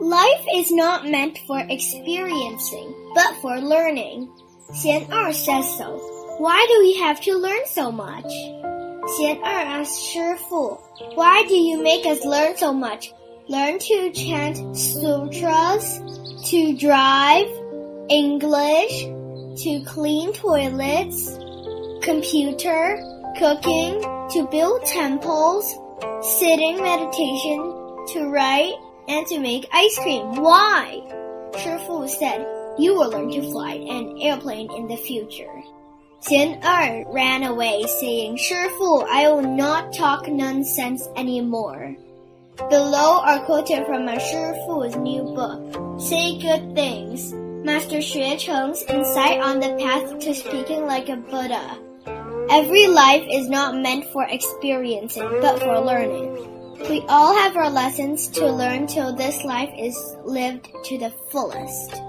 Life is not meant for experiencing, but for learning. Xian Er says so. Why do we have to learn so much? Xian Er asked Shi Fu, Why do you make us learn so much? Learn to chant sutras, to drive, English, to clean toilets, computer, cooking, to build temples, sitting meditation, to write, and to make ice cream. Why? Shifu said, you will learn to fly an airplane in the future. Xian Er ran away saying, Shifu, I will not talk nonsense anymore. Below are quoted from a Shifu's new book, Say Good Things, Master Xue Cheng's insight on the path to speaking like a Buddha. Every life is not meant for experiencing, but for learning. We all have our lessons to learn till this life is lived to the fullest.